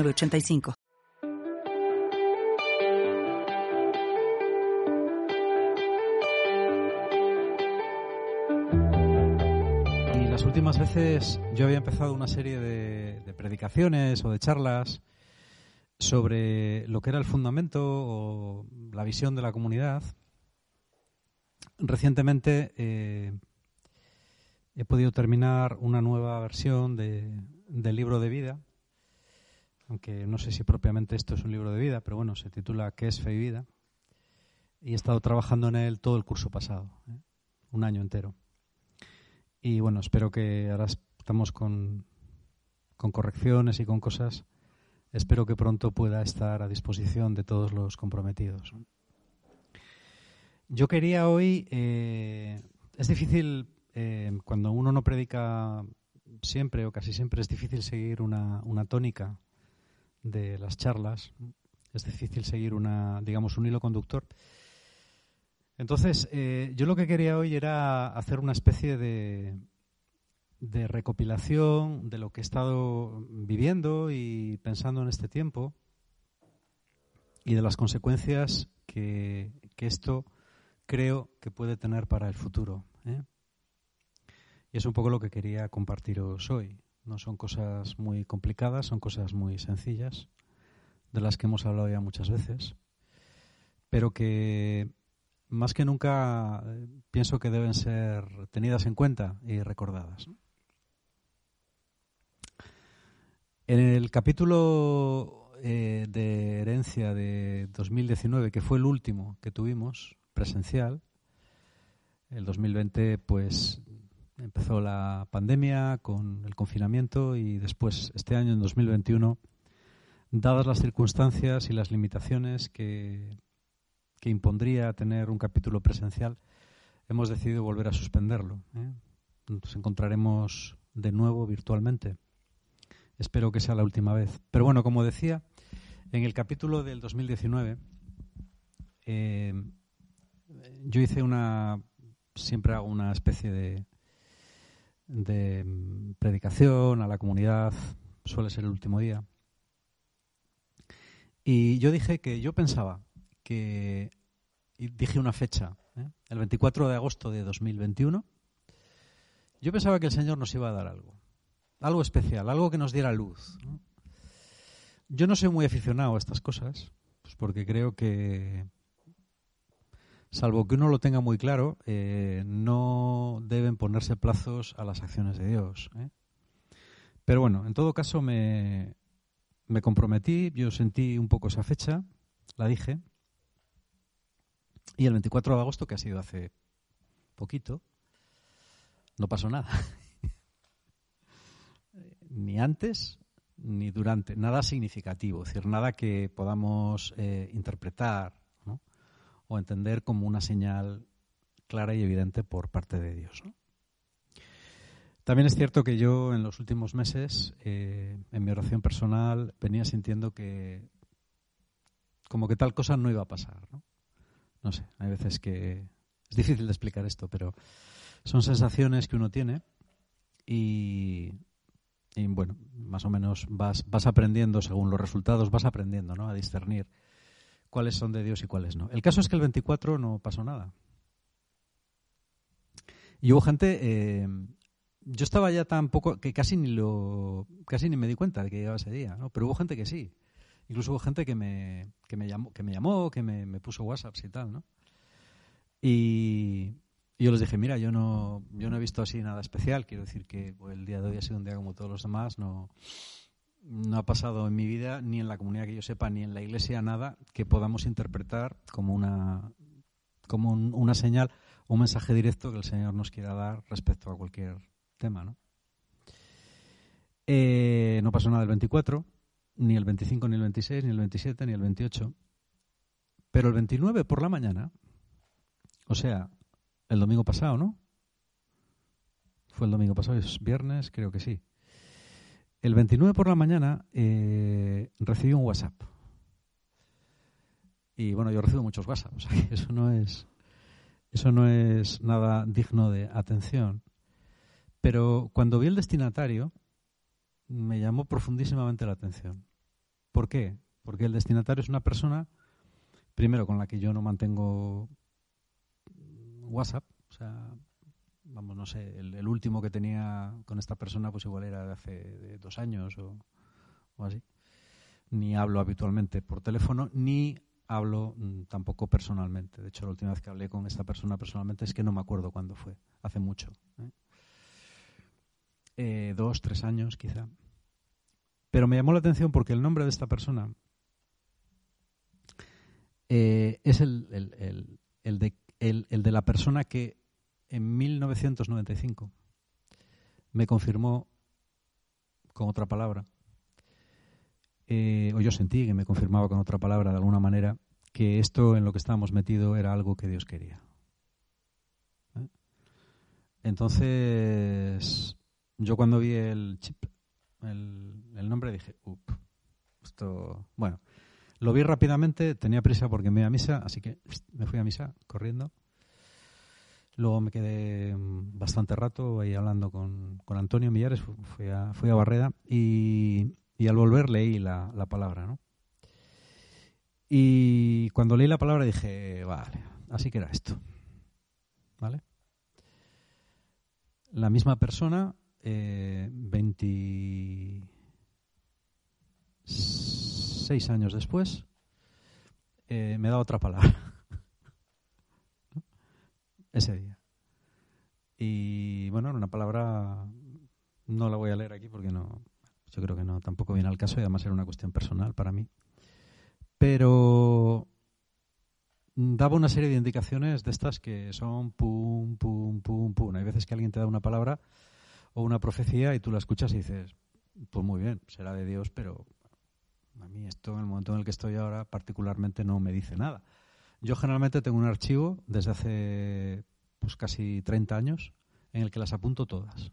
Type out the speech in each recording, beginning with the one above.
85 Y las últimas veces yo había empezado una serie de, de predicaciones o de charlas sobre lo que era el fundamento o la visión de la comunidad. Recientemente eh, he podido terminar una nueva versión de, del libro de vida aunque no sé si propiamente esto es un libro de vida, pero bueno, se titula ¿Qué es fe y vida? Y he estado trabajando en él todo el curso pasado, ¿eh? un año entero. Y bueno, espero que ahora estamos con, con correcciones y con cosas. Espero que pronto pueda estar a disposición de todos los comprometidos. Yo quería hoy, eh, es difícil, eh, cuando uno no predica siempre o casi siempre, es difícil seguir una, una tónica de las charlas. Es difícil seguir una, digamos, un hilo conductor. Entonces, eh, yo lo que quería hoy era hacer una especie de, de recopilación de lo que he estado viviendo y pensando en este tiempo y de las consecuencias que, que esto creo que puede tener para el futuro. ¿eh? Y es un poco lo que quería compartiros hoy. No son cosas muy complicadas, son cosas muy sencillas, de las que hemos hablado ya muchas veces, pero que más que nunca pienso que deben ser tenidas en cuenta y recordadas. En el capítulo eh, de herencia de 2019, que fue el último que tuvimos presencial, el 2020 pues empezó la pandemia con el confinamiento y después este año, en 2021, dadas las circunstancias y las limitaciones que, que impondría tener un capítulo presencial, hemos decidido volver a suspenderlo. ¿eh? Nos encontraremos de nuevo virtualmente. Espero que sea la última vez. Pero bueno, como decía, en el capítulo del 2019 eh, yo hice una, siempre hago una especie de, de mm, predicación a la comunidad, suele ser el último día. Y yo dije que yo pensaba que, y dije una fecha, ¿eh? el 24 de agosto de 2021, yo pensaba que el Señor nos iba a dar algo, algo especial, algo que nos diera luz. Yo no soy muy aficionado a estas cosas, pues porque creo que salvo que uno lo tenga muy claro, eh, no deben ponerse plazos a las acciones de Dios. ¿eh? Pero bueno, en todo caso me, me comprometí, yo sentí un poco esa fecha, la dije, y el 24 de agosto, que ha sido hace poquito, no pasó nada. ni antes ni durante, nada significativo, es decir, nada que podamos eh, interpretar o entender como una señal clara y evidente por parte de Dios. También es cierto que yo en los últimos meses, eh, en mi oración personal, venía sintiendo que como que tal cosa no iba a pasar. ¿no? sé, hay veces que es difícil de explicar esto, pero son sensaciones que uno tiene y, y bueno, más o menos vas, vas aprendiendo según los resultados, vas aprendiendo ¿no? a discernir cuáles son de Dios y cuáles no. El caso es que el 24 no pasó nada. Y hubo gente, eh, yo estaba ya tan poco que casi ni lo, casi ni me di cuenta de que llegaba ese día, ¿no? Pero hubo gente que sí. Incluso hubo gente que me, que me llamó, que me llamó, que me, puso WhatsApps y tal, ¿no? Y, yo les dije, mira, yo no, yo no he visto así nada especial. Quiero decir que pues, el día de hoy ha sido un día como todos los demás. No, no ha pasado en mi vida, ni en la comunidad que yo sepa, ni en la iglesia, nada que podamos interpretar como una, como una señal un mensaje directo que el Señor nos quiera dar respecto a cualquier tema. ¿no? Eh, no pasó nada el 24. ni el 25, ni el 26, ni el 27, ni el 28. Pero el 29 por la mañana, o sea, el domingo pasado, ¿no? Fue el domingo pasado, es viernes, creo que sí. El 29 por la mañana eh, recibí un WhatsApp. Y bueno, yo recibo muchos WhatsApp, o sea que eso no es, eso no es nada digno de atención. Pero cuando vi el destinatario, me llamó profundísimamente la atención. ¿Por qué? Porque el destinatario es una persona, primero, con la que yo no mantengo WhatsApp, o sea, vamos, no sé, el, último que tenía con esta persona pues igual era de hace dos años o, así. Ni hablo habitualmente por teléfono, ni hablo mm, tampoco personalmente. De hecho, la última vez que hablé con esta persona personalmente es que no me acuerdo cuándo fue, hace mucho. ¿eh? Eh, dos, tres años quizá. Pero me llamó la atención porque el nombre de esta persona eh, es el, el, de, el de la persona que en 1995 me confirmó con otra palabra, eh, o yo sentí que me confirmaba con otra palabra de alguna manera, que esto en lo que estábamos metidos era algo que Dios quería. ¿Eh? Entonces, yo cuando vi el chip, el, el nombre, dije, up, esto, bueno, lo vi rápidamente, tenía prisa porque me iba a misa, así que me fui a misa corriendo Luego me quedé mm, bastante rato ahí hablando con, con Antonio Millares, fui a, fui a Barreda y, y al volver leí la, la, palabra, ¿no? Y cuando leí la palabra dije, vale, así que era esto, ¿vale? La misma persona, eh, 26 años después, eh, me da otra palabra ese día. Y bueno, una palabra no la voy a leer aquí porque no, yo creo que no, tampoco viene al caso y además era una cuestión personal para mí. Pero daba una serie de indicaciones de estas que son pum, pum, pum, pum. Hay veces que alguien te da una palabra o una profecía y tú la escuchas y dices, pues muy bien, será de Dios, pero a mí esto en el momento en el que estoy ahora particularmente no me dice nada. Yo generalmente tengo un archivo desde hace pues casi 30 años en el que las apunto todas.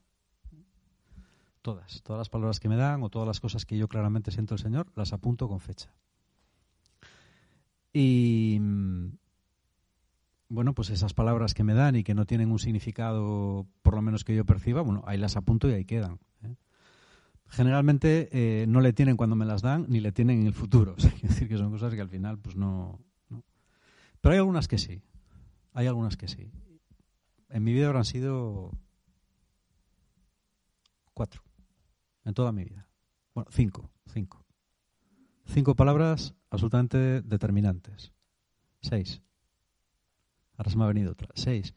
Todas, todas las palabras que me dan o todas las cosas que yo claramente siento el Señor, las apunto con fecha. Y mm, bueno, pues esas palabras que me dan y que no tienen un significado, por lo menos que yo perciba, bueno, ahí las apunto y ahí quedan. ¿eh? Generalmente eh, no le tienen cuando me las dan, ni le tienen en el futuro. es decir, que son cosas que al final, pues no, pero hay algunas que sí. Hay algunas que sí. En mi vida habrán sido cuatro. En toda mi vida. Bueno, cinco. Cinco. Cinco palabras absolutamente determinantes. Seis. Ahora se me ha venido otra. Seis.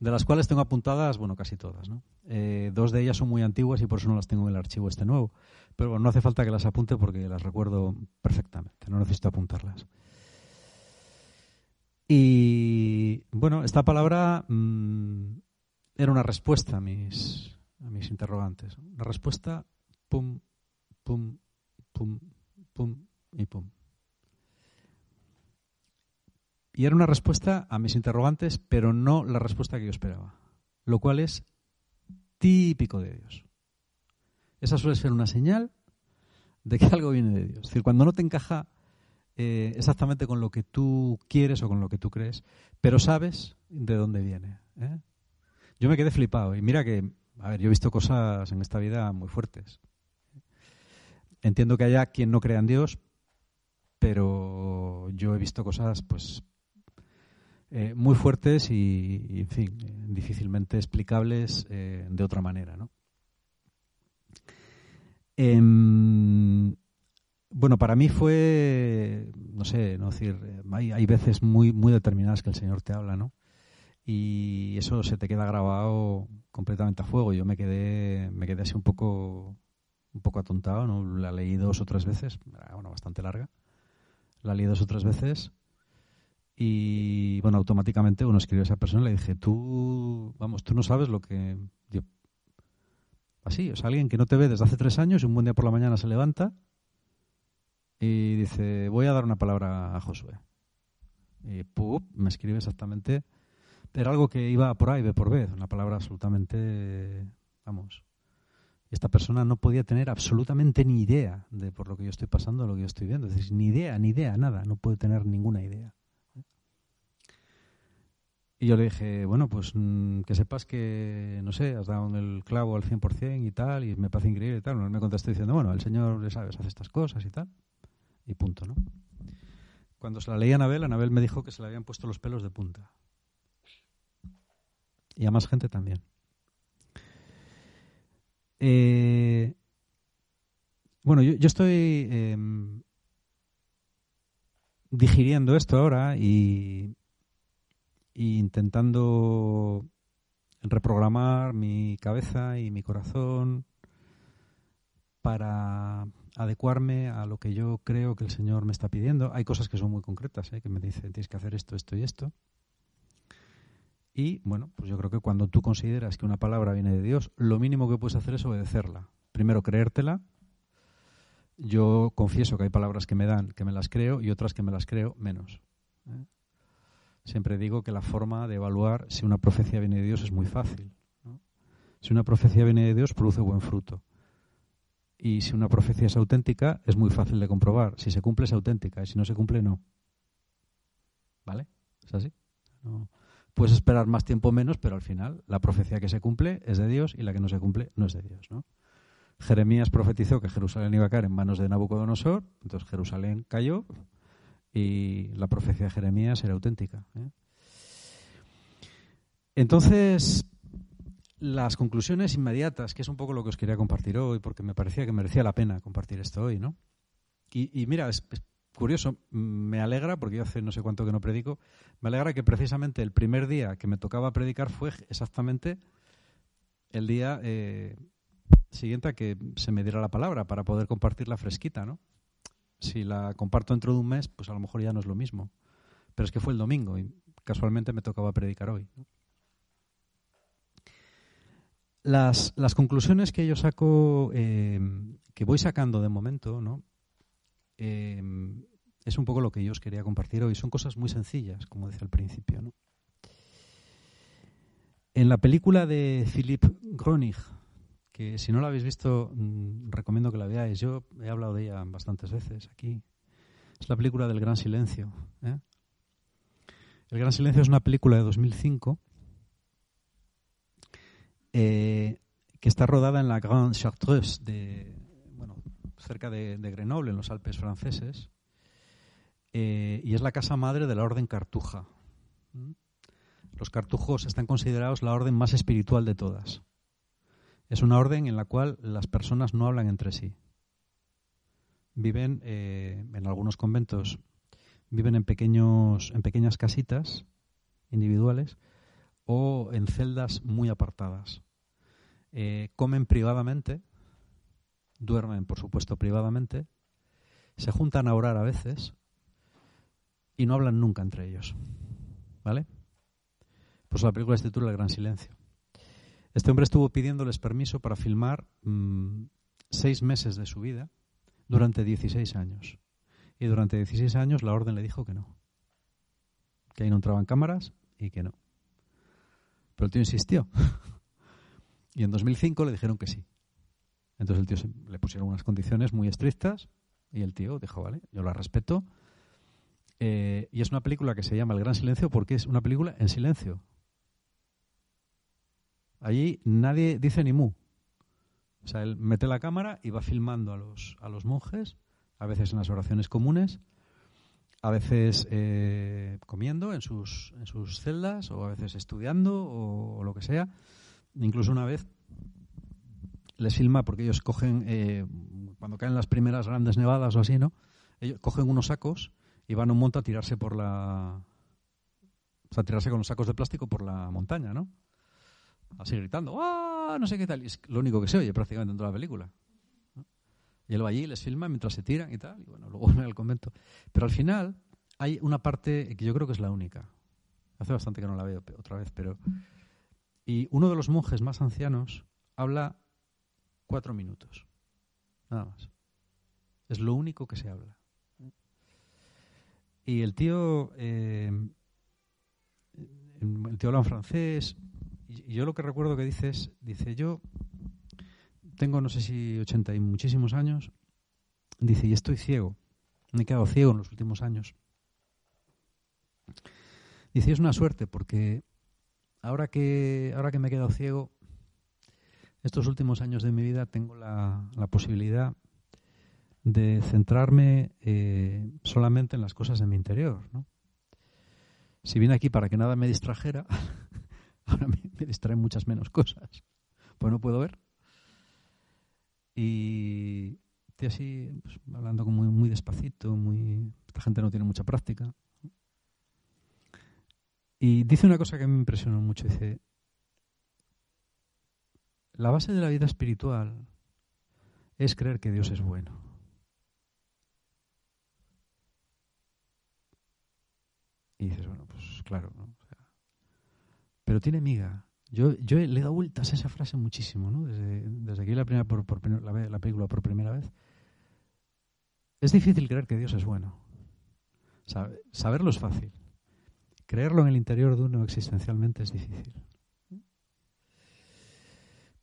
De las cuales tengo apuntadas, bueno, casi todas, ¿no? Eh, dos de ellas son muy antiguas y por eso no las tengo en el archivo este nuevo. Pero bueno, no hace falta que las apunte porque las recuerdo perfectamente. No necesito apuntarlas. Y bueno, esta palabra mm, era una respuesta a mis, a mis interrogantes. Una respuesta, pum, pum, pum, pum y pum. Y era una respuesta a mis interrogantes, pero no la respuesta que yo esperaba. Lo cual es típico de Dios. Esa suele ser una señal de que algo viene de Dios. Es decir, cuando no te encaja eh, exactamente con lo que tú quieres o con lo que tú crees, pero sabes de dónde viene. ¿eh? Yo me quedé flipado y mira que, a ver, yo he visto cosas en esta vida muy fuertes. Entiendo que haya quien no crea en Dios, pero yo he visto cosas, pues, eh, muy fuertes y, en fin, difícilmente explicables de otra manera, ¿no? Bueno, para mí fue, no sé, no decir, hay, hay veces muy, muy determinadas que el Señor te habla, ¿no? Y eso se te queda grabado completamente a fuego. Yo me quedé, me quedé así un poco, un poco atontado, ¿no? La leí dos o tres veces, bueno, bastante larga. La leí dos o tres veces y, bueno, automáticamente uno escribió a esa persona y le dije, tú, vamos, tú no sabes lo que... Yo... Así, o sea, alguien que no te ve desde hace tres años y un buen día por la mañana se levanta dice, voy a dar una palabra a Josué. Y ¡pup! me escribe exactamente. Era algo que iba por A y B por B, una palabra absolutamente, vamos. Esta persona no podía tener absolutamente ni idea de por lo que yo estoy pasando, lo que yo estoy viendo. Es decir, ni idea, ni idea, nada. No puede tener ninguna idea. Y yo le dije, bueno, pues mm, que sepas que, no sé, has dado el clavo al 100% y tal, y me parece increíble y tal. Me contestó diciendo, bueno, el Señor, ya sabes, hace estas cosas y tal. Y punto, ¿no? Cuando se la leía a Anabel, Anabel me dijo que se le habían puesto los pelos de punta. Y a más gente también. Eh, bueno, yo, estoy em, digiriendo esto ahora y, intentando reprogramar mi cabeza y mi corazón para adecuarme a lo que yo creo que el Señor me está pidiendo. Hay cosas que son muy concretas, ¿eh? que me dicen tienes que hacer esto, esto y esto. Y bueno, pues yo creo que cuando tú consideras que una palabra viene de Dios, lo mínimo que puedes hacer es obedecerla. Primero creértela. Yo confieso que hay palabras que me dan que me las creo y otras que me las creo menos. ¿eh? Siempre digo que la forma de evaluar si una profecía viene de Dios es muy fácil. Si una profecía viene de Dios, produce buen fruto. Y si una profecía es auténtica, es muy fácil de comprobar. Si se cumple, es auténtica. Y si no se cumple, no. ¿Vale? ¿Es así? No. Puedes esperar más tiempo o menos, pero al final la profecía que se cumple es de Dios y la que no se cumple no es de Dios. ¿no? Jeremías profetizó que Jerusalén iba a caer en manos de Nabucodonosor, entonces Jerusalén cayó y la profecía de Jeremías era auténtica. ¿eh? Entonces, las conclusiones inmediatas, que es un poco lo que os quería compartir hoy, porque me parecía que merecía la pena compartir esto hoy, ¿no? Y, mira, es, curioso, me alegra, porque yo hace no sé cuánto que no predico, me alegra que precisamente el primer día que me tocaba predicar fue exactamente el día eh, siguiente a que se me diera la palabra para poder compartirla fresquita, ¿no? Si la comparto dentro de un mes, pues a lo mejor ya no es lo mismo. Pero es que fue el domingo y casualmente me tocaba predicar hoy. Las, las, conclusiones que yo saco, eh, que voy sacando de momento, ¿no? Em, es un poco lo que yo os quería compartir hoy. Son cosas muy sencillas, como decía al principio. ¿no? En la película de Philipp Gronig, que si no la habéis visto, mm, recomiendo que la veáis. Yo he hablado de ella bastantes veces aquí. Es la película del Gran Silencio. ¿eh? El Gran Silencio es una película de 2005 eh, que está rodada en la Grande Chartreuse de, cerca de, Grenoble, en los Alpes franceses, eh, y es la casa madre de la Orden Cartuja. ¿Mm? Los cartujos están considerados la orden más espiritual de todas. Es una orden en la cual las personas no hablan entre sí. Viven eh, en algunos conventos, viven en pequeños, en pequeñas casitas individuales o en celdas muy apartadas. Eh, comen privadamente, duermen, por supuesto, privadamente, se juntan a orar a veces y no hablan nunca entre ellos. ¿Vale? Pues la película se titula El Gran Silencio. Este hombre estuvo pidiéndoles permiso para filmar mm, seis meses de su vida durante 16 años. Y durante 16 años la orden le dijo que no. Que ahí no entraban cámaras y que no. Pero el tío insistió. y en 2005 le dijeron que sí. Entonces el tío le pusieron unas condiciones muy estrictas y el tío dijo, vale, yo la respeto. Eh, y es una película que se llama El Gran Silencio porque es una película en silencio. Allí nadie dice ni mu. O sea, él mete la cámara y va filmando a los, a los monjes, a veces en las oraciones comunes, a veces eh, comiendo en sus, en sus celdas, o a veces estudiando, o lo que sea. Incluso una vez les filma porque ellos cogen, eh, cuando caen las primeras grandes nevadas o así, ¿no? Ellos cogen unos sacos y van un monte a tirarse por la... O sea, a tirarse con los sacos de plástico por la montaña, ¿no? Así gritando, ¡ah! No sé qué tal. Y es lo único que se oye prácticamente en toda la película. Y él va allí, les filma mientras se tiran y tal. Y bueno, luego vuelven al convento. Pero al final hay una parte que yo creo que es la única. Hace bastante que no la veo otra vez, pero... Y uno de los monjes más ancianos habla cuatro minutos. Nada más. Es lo único que se habla. Y el tío, eh, el tío habla en francés, y yo lo que recuerdo que dice es, dice, yo tengo no sé si 80 y muchísimos años, dice, y estoy ciego, me he quedado ciego en los últimos años. Dice, es una suerte porque ahora que, ahora que me he quedado ciego, estos últimos años de mi vida tengo la, la posibilidad de centrarme eh, solamente en las cosas de mi interior. ¿no? Si vine aquí para que nada me distrajera, ahora me, distraen muchas menos cosas. Pues no puedo ver. Y estoy así, pues, hablando muy, muy despacito, muy... Esta gente no tiene mucha práctica. Y dice una cosa que me impresionó mucho. Dice, la base de la vida espiritual es creer que Dios es bueno. Y dices, bueno, pues claro, ¿no? pero tiene miga. Yo, yo le he dado vueltas a esa frase muchísimo, ¿no? Desde, desde que vi la, primera por, la, la, película por primera vez. Es difícil creer que Dios es bueno. saberlo es fácil. Creerlo en el interior de uno existencialmente es difícil.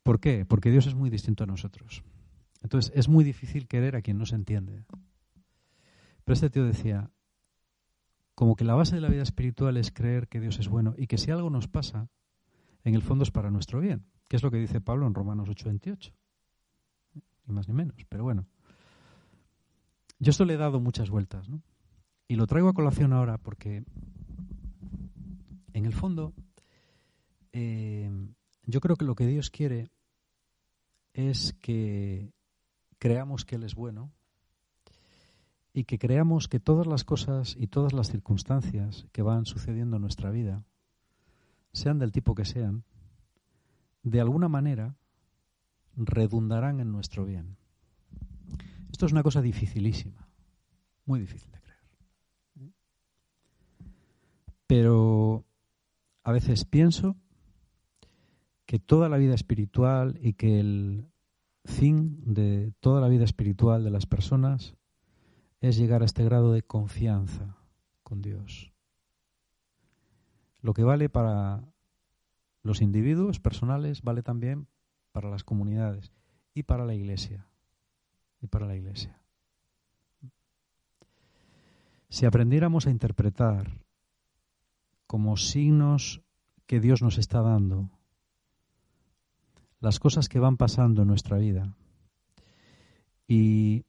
¿Por qué? Porque Dios es muy distinto a nosotros. Entonces es muy difícil querer a quien no se entiende. Pero este tío decía, como que la base de la vida espiritual es creer que Dios es bueno y que si algo nos pasa, en el fondo es para nuestro bien, que es lo que dice Pablo en Romanos 8:28. Ni más ni menos, pero bueno. Yo esto le he dado muchas vueltas, ¿no? Y lo traigo a colación ahora porque, en el fondo, eh, yo creo que lo que Dios quiere es que creamos que Él es bueno y que creamos que todas las cosas y todas las circunstancias que van sucediendo en nuestra vida, sean del tipo que sean, de alguna manera redundarán en nuestro bien. Esto es una cosa dificilísima, muy difícil de creer. Pero a veces pienso que toda la vida espiritual y que el fin de toda la vida espiritual de las personas es llegar a este grado de confianza con Dios. Lo que vale para los individuos personales vale también para las comunidades y para la iglesia. Y para la iglesia. Si aprendiéramos a interpretar como signos que Dios nos está dando las cosas que van pasando en nuestra vida y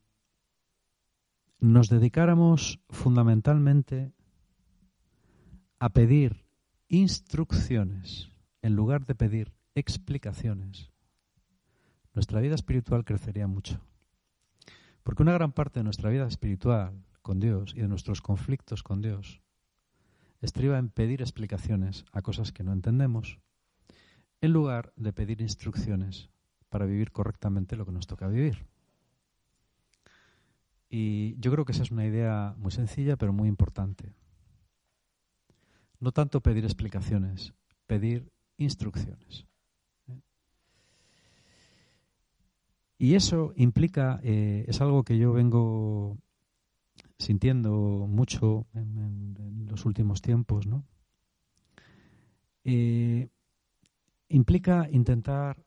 nos dedicáramos fundamentalmente a pedir instrucciones en lugar de pedir explicaciones, nuestra vida espiritual crecería mucho. Porque una gran parte de nuestra vida espiritual con Dios y de nuestros conflictos con Dios estriba en pedir explicaciones a cosas que no entendemos, en lugar de pedir instrucciones para vivir correctamente lo que nos toca vivir. Y yo creo que esa es una idea muy sencilla, pero muy importante. No tanto pedir explicaciones, pedir instrucciones. Y eso implica, eh, es algo que yo vengo sintiendo mucho en, los últimos tiempos, ¿no? Eh, implica intentar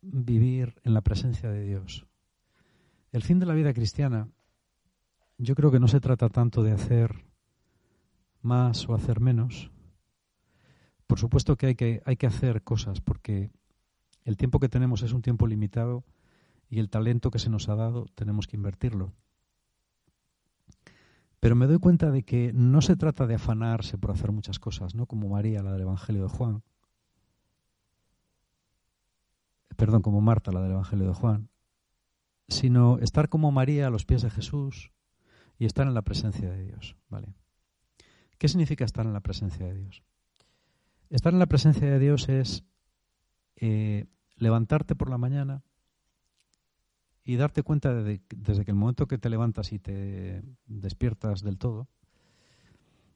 vivir en la presencia de Dios. El fin de la vida cristiana yo creo que no se trata tanto de hacer más o hacer menos. Por supuesto que hay que, hay que hacer cosas porque el tiempo que tenemos es un tiempo limitado y el talento que se nos ha dado tenemos que invertirlo. Pero me doy cuenta de que no se trata de afanarse por hacer muchas cosas, ¿no? Como María, la del Evangelio de Juan. Perdón, como Marta, la del Evangelio de Juan. Sino estar como María a los pies de Jesús, y estar en la presencia de Dios. ¿vale? ¿Qué significa estar en la presencia de Dios? Estar en la presencia de Dios es eh, levantarte por la mañana y darte cuenta de, desde que el momento que te levantas y te despiertas del todo,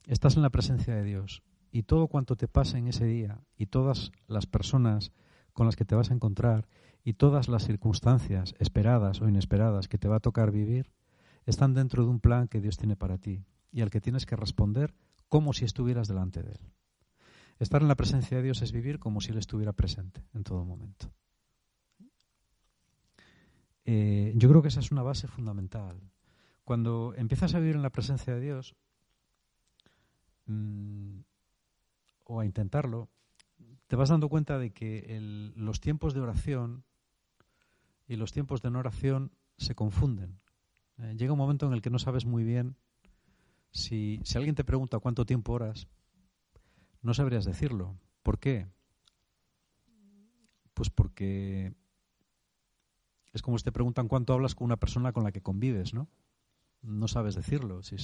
estás en la presencia de Dios y todo cuanto te pase en ese día y todas las personas con las que te vas a encontrar y todas las circunstancias esperadas o inesperadas que te va a tocar vivir, están dentro de un plan que Dios tiene para ti y al que tienes que responder como si estuvieras delante de Él. Estar en la presencia de Dios es vivir como si Él estuviera presente en todo momento. Eh, yo creo que esa es una base fundamental. Cuando empiezas a vivir en la presencia de Dios, mm, o a intentarlo, te vas dando cuenta de que los tiempos de oración y los tiempos de no oración se confunden. Eh, llega un momento en el que no sabes muy bien si, si alguien te pregunta cuánto tiempo oras, no sabrías decirlo. ¿Por qué? Pues porque es como si te preguntan cuánto hablas con una persona con la que convives, ¿no? No sabes decirlo. Si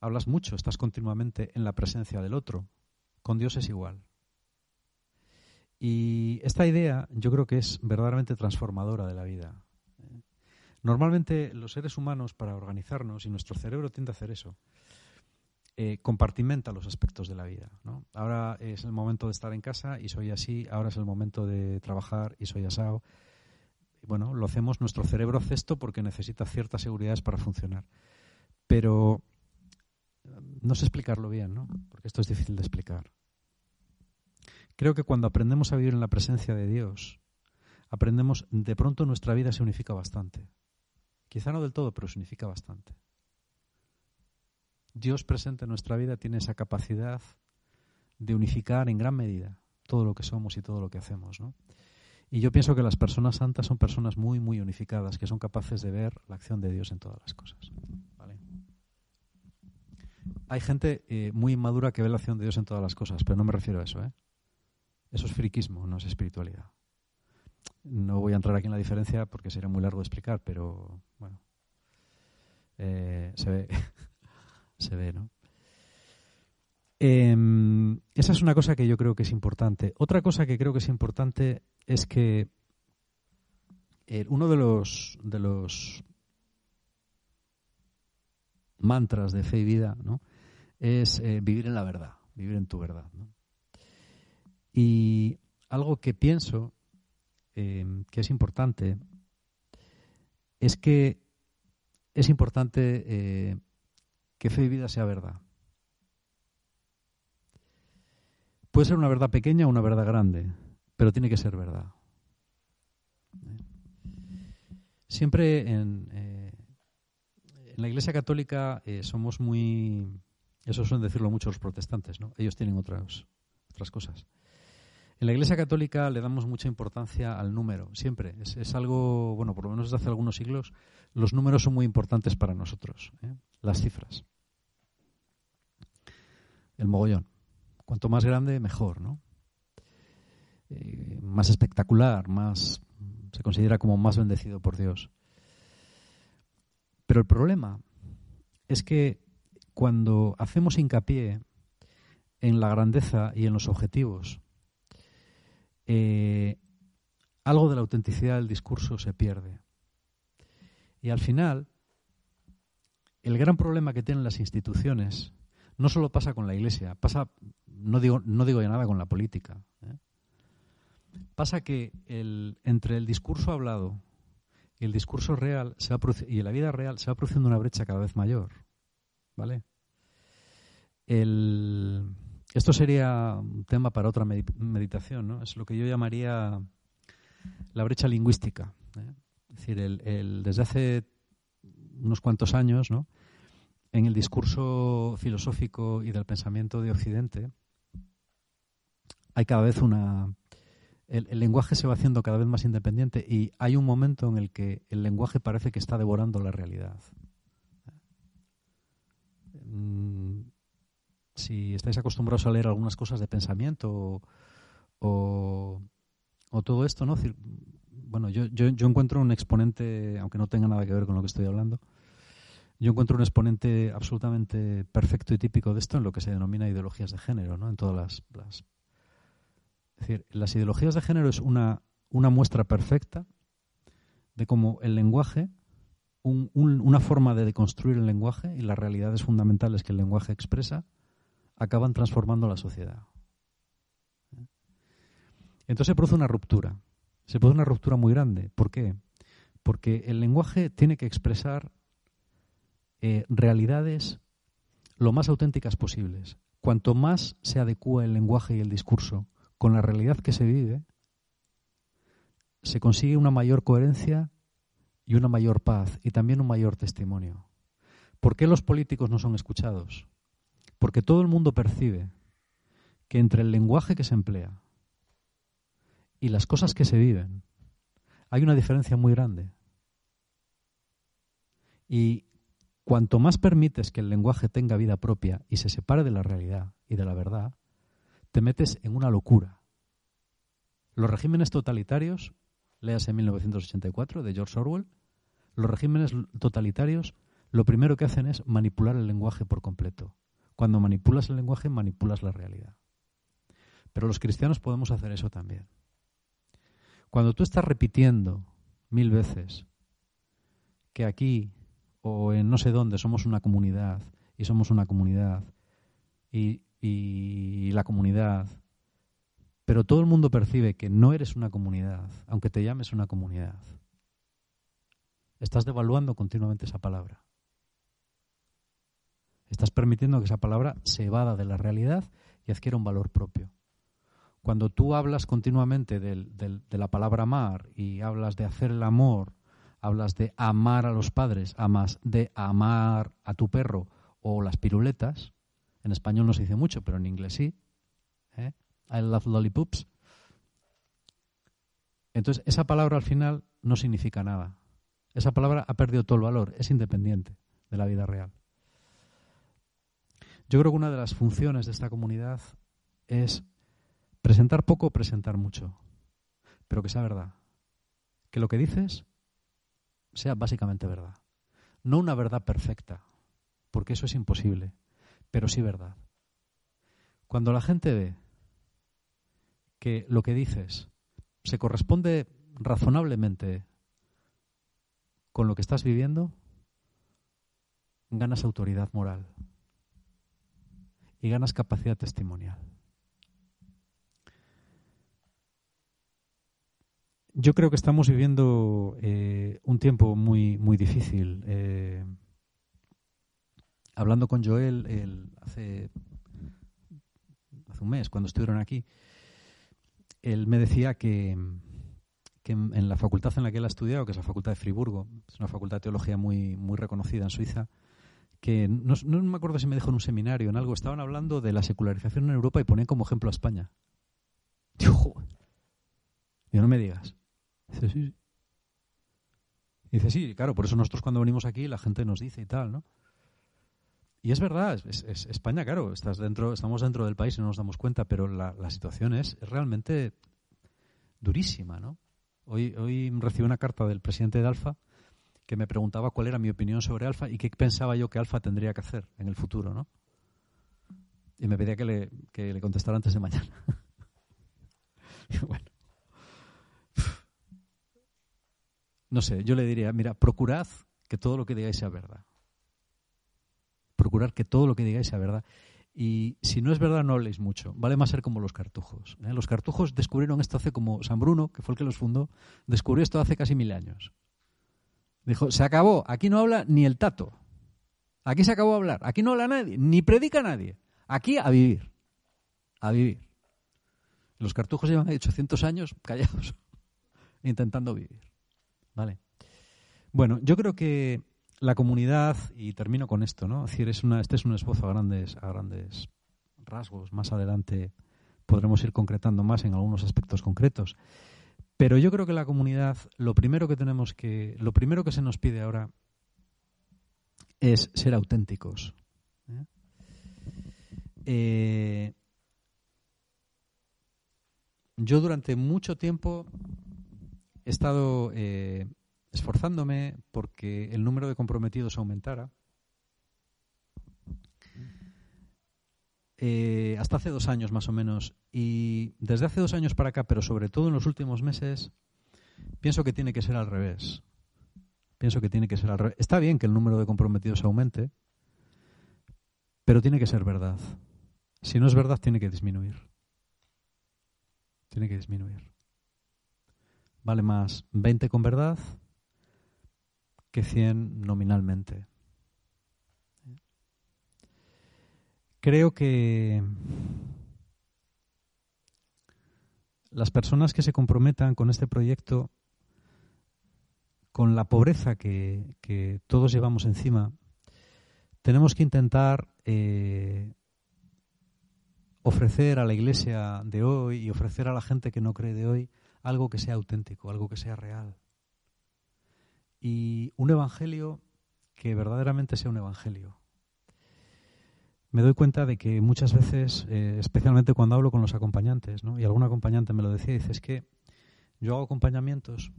hablas mucho, estás continuamente en la presencia del otro. Con Dios es igual. Y esta idea yo creo que es verdaderamente transformadora de la vida. Normalmente los seres humanos, para organizarnos, y nuestro cerebro tiende a hacer eso, eh, compartimenta los aspectos de la vida. Ahora es el momento de estar en casa y soy así, ahora es el momento de trabajar y soy asado. Bueno, lo hacemos, nuestro cerebro hace esto porque necesita ciertas seguridades para funcionar. Pero no sé explicarlo bien, ¿no? porque esto es difícil de explicar. Creo que cuando aprendemos a vivir en la presencia de Dios, aprendemos, de pronto nuestra vida se unifica bastante. Quizá no del todo, pero se unifica bastante. Dios presente en nuestra vida tiene esa capacidad de unificar en gran medida todo lo que somos y todo lo que hacemos. ¿no? Y yo pienso que las personas santas son personas muy, muy unificadas, que son capaces de ver la acción de Dios en todas las cosas. Hay gente eh, muy inmadura que ve la acción de Dios en todas las cosas, pero no me refiero a eso. ¿eh? Eso es friquismo, no es espiritualidad. No voy a entrar aquí en la diferencia porque sería muy largo de explicar, pero bueno, eh, se ve, se ve, ¿no? Em, esa es una cosa que yo creo que es importante. Otra cosa que creo que es importante es que eh, uno de los de los mantras de fe y vida, ¿no? Es eh, vivir en la verdad, vivir en tu verdad. Y algo que pienso eh, que es importante es que es importante eh, que fe y vida sea verdad. Puede ser una verdad pequeña o una verdad grande, pero tiene que ser verdad. Siempre en, eh, la Iglesia Católica somos muy, eso suelen decirlo muchos los protestantes, ¿no? Ellos tienen otras, otras cosas. En la Iglesia Católica le damos mucha importancia al número, siempre. Es, algo, bueno, por lo menos desde hace algunos siglos, los números son muy importantes para nosotros, ¿eh? las cifras. El mogollón. Cuanto más grande, mejor, ¿no? Eh, más espectacular, más se considera como más bendecido por Dios. Pero el problema es que cuando hacemos hincapié en la grandeza y en los objetivos, eh, algo de la autenticidad del discurso se pierde. Y al final, el gran problema que tienen las instituciones no solo pasa con la Iglesia, pasa, no digo, no digo ya nada con la política. ¿eh? Pasa que el, entre el discurso hablado y el discurso real se va y la vida real se va produciendo una brecha cada vez mayor. ¿Vale? El, esto sería un tema para otra meditación, ¿no? Es lo que yo llamaría la brecha lingüística. ¿eh? Es decir, el, desde hace unos cuantos años, ¿no? En el discurso filosófico y del pensamiento de Occidente hay cada vez una... El, lenguaje se va haciendo cada vez más independiente y hay un momento en el que el lenguaje parece que está devorando la realidad. Mm, si estáis acostumbrados a leer algunas cosas de pensamiento o, todo esto, ¿no? Bueno, yo, yo, encuentro un exponente, aunque no tenga nada que ver con lo que estoy hablando, yo encuentro un exponente absolutamente perfecto y típico de esto en lo que se denomina ideologías de género, ¿no? En todas las es decir, las ideologías de género es una, muestra perfecta de cómo el lenguaje, una forma de deconstruir el lenguaje y las realidades fundamentales que el lenguaje expresa, acaban transformando la sociedad. Entonces se produce una ruptura. Se produce una ruptura muy grande. ¿Por qué? Porque el lenguaje tiene que expresar eh, realidades lo más auténticas posibles. Cuanto más se adecúa el lenguaje y el discurso con la realidad que se vive, se consigue una mayor coherencia y una mayor paz y también un mayor testimonio. ¿Por qué los políticos no son escuchados? Porque todo el mundo percibe que entre el lenguaje que se emplea y las cosas que se viven hay una diferencia muy grande. Y cuanto más permites que el lenguaje tenga vida propia y se separe de la realidad y de la verdad, te metes en una locura. Los regímenes totalitarios, léase 1984 de George Orwell, los regímenes totalitarios lo primero que hacen es manipular el lenguaje por completo. Cuando manipulas el lenguaje, manipulas la realidad. Pero los cristianos podemos hacer eso también. Cuando tú estás repitiendo mil veces que aquí o en no sé dónde somos una comunidad y somos una comunidad y, y la comunidad, pero todo el mundo percibe que no eres una comunidad, aunque te llames una comunidad, estás devaluando continuamente esa palabra. Estás permitiendo que esa palabra se evada de la realidad y adquiera un valor propio. Cuando tú hablas continuamente de la palabra amar y hablas de hacer el amor, hablas de amar a los padres, amas de amar a tu perro o las piruletas, en español no se dice mucho, pero en inglés sí, ¿eh? I love lollipops. Entonces, esa palabra al final no significa nada. Esa palabra ha perdido todo el valor, es independiente de la vida real. Yo creo que una de las funciones de esta comunidad es presentar poco o presentar mucho, pero que sea verdad. Que lo que dices sea básicamente verdad. No una verdad perfecta, porque eso es imposible, pero sí verdad. Cuando la gente ve que lo que dices se corresponde razonablemente con lo que estás viviendo, ganas autoridad moral y ganas capacidad testimonial. Yo creo que estamos viviendo eh, un tiempo muy, muy difícil. Eh, hablando con Joel hace, hace un mes, cuando estuvieron aquí, él me decía que, en, la facultad en la que él ha estudiado, que es la Facultad de Friburgo, es una facultad de teología muy, muy reconocida en Suiza, que no, me acuerdo si me dijo en un seminario, en algo, estaban hablando de la secularización en Europa y ponían como ejemplo a España. Digo, no me digas. Dice, sí. Dice, sí, claro, por eso nosotros cuando venimos aquí la gente nos dice y tal, ¿no? Y es verdad, es, España, claro, estás dentro, estamos dentro del país y no nos damos cuenta, pero la, situación es, realmente durísima, ¿no? Hoy, hoy recibí una carta del presidente de Alfa que me preguntaba cuál era mi opinión sobre Alfa y qué pensaba yo que Alfa tendría que hacer en el futuro, ¿no? Y me pedía que le, que le contestara antes de mañana. bueno. No sé, yo le diría, mira, procurad que todo lo que digáis sea verdad. Procurar que todo lo que digáis sea verdad. Y si no es verdad, no habléis mucho. Vale más ser como los cartujos. ¿eh? Los cartujos descubrieron esto hace como San Bruno, que fue el que los fundó, descubrió esto hace casi mil años. Dijo, se acabó, aquí no habla ni el tato. Aquí se acabó de hablar, aquí no habla nadie, ni predica nadie. Aquí a vivir, a vivir. Los cartujos llevan 800 años callados, intentando vivir. ¿Vale? Bueno, yo creo que la comunidad, y termino con esto, ¿no? Es decir, es una, este es un esbozo a grandes, a grandes rasgos. Más adelante podremos ir concretando más en algunos aspectos concretos. Pero yo creo que la comunidad, lo primero que tenemos que, lo primero que se nos pide ahora es ser auténticos. ¿eh? Eh, yo durante mucho tiempo he estado eh, esforzándome porque el número de comprometidos aumentara. Eh, hasta hace dos años más o menos. Y desde hace dos años para acá, pero sobre todo en los últimos meses, pienso que tiene que ser al revés. Pienso que tiene que ser al revés. Está bien que el número de comprometidos aumente, pero tiene que ser verdad. Si no es verdad, tiene que disminuir. Tiene que disminuir. Vale más 20 con verdad que 100 nominalmente. creo que las personas que se comprometan con este proyecto, con la pobreza que, todos llevamos encima, tenemos que intentar eh, ofrecer a la iglesia de hoy y ofrecer a la gente que no cree de hoy algo que sea auténtico, algo que sea real. Y un evangelio que verdaderamente sea un evangelio. Me doy cuenta de que muchas veces, eh, especialmente cuando hablo con los acompañantes, ¿no? y algún acompañante me lo decía, dice, es que yo hago acompañamientos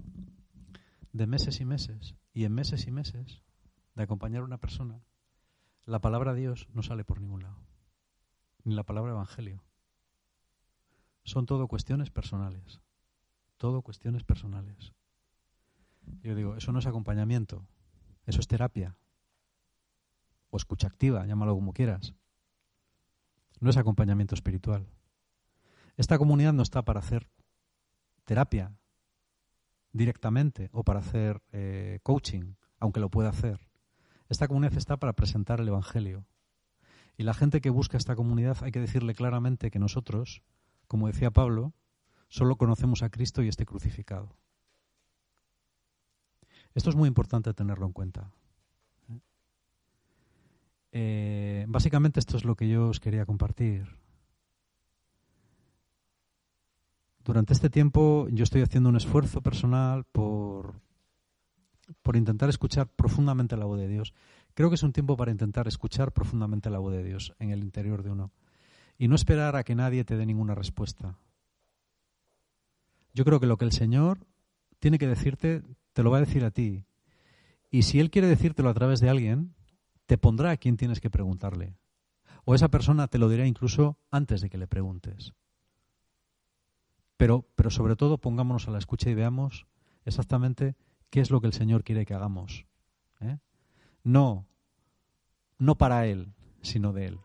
de meses y meses, y en meses y meses de acompañar a una persona, la palabra Dios no sale por ningún lado, ni la palabra Evangelio. Son todo cuestiones personales, todo cuestiones personales. Yo digo, eso no es acompañamiento, eso es terapia. O escucha activa, llámalo como quieras. No es acompañamiento espiritual. Esta comunidad no está para hacer terapia directamente o para hacer eh, coaching, aunque lo pueda hacer. Esta comunidad está para presentar el Evangelio. Y la gente que busca esta comunidad hay que decirle claramente que nosotros, como decía Pablo, solo conocemos a Cristo y este crucificado. Esto es muy importante tenerlo en cuenta. Eh, básicamente esto es lo que yo os quería compartir. Durante este tiempo yo estoy haciendo un esfuerzo personal por, por intentar escuchar profundamente la voz de Dios. Creo que es un tiempo para intentar escuchar profundamente la voz de Dios en el interior de uno y no esperar a que nadie te dé ninguna respuesta. Yo creo que lo que el Señor tiene que decirte te lo va a decir a ti. Y si Él quiere decírtelo a través de alguien, te pondrá a quien tienes que preguntarle. O esa persona te lo dirá incluso antes de que le preguntes. Pero, pero sobre todo pongámonos a la escucha y veamos exactamente qué es lo que el Señor quiere que hagamos. ¿eh? No, no para Él, sino de Él.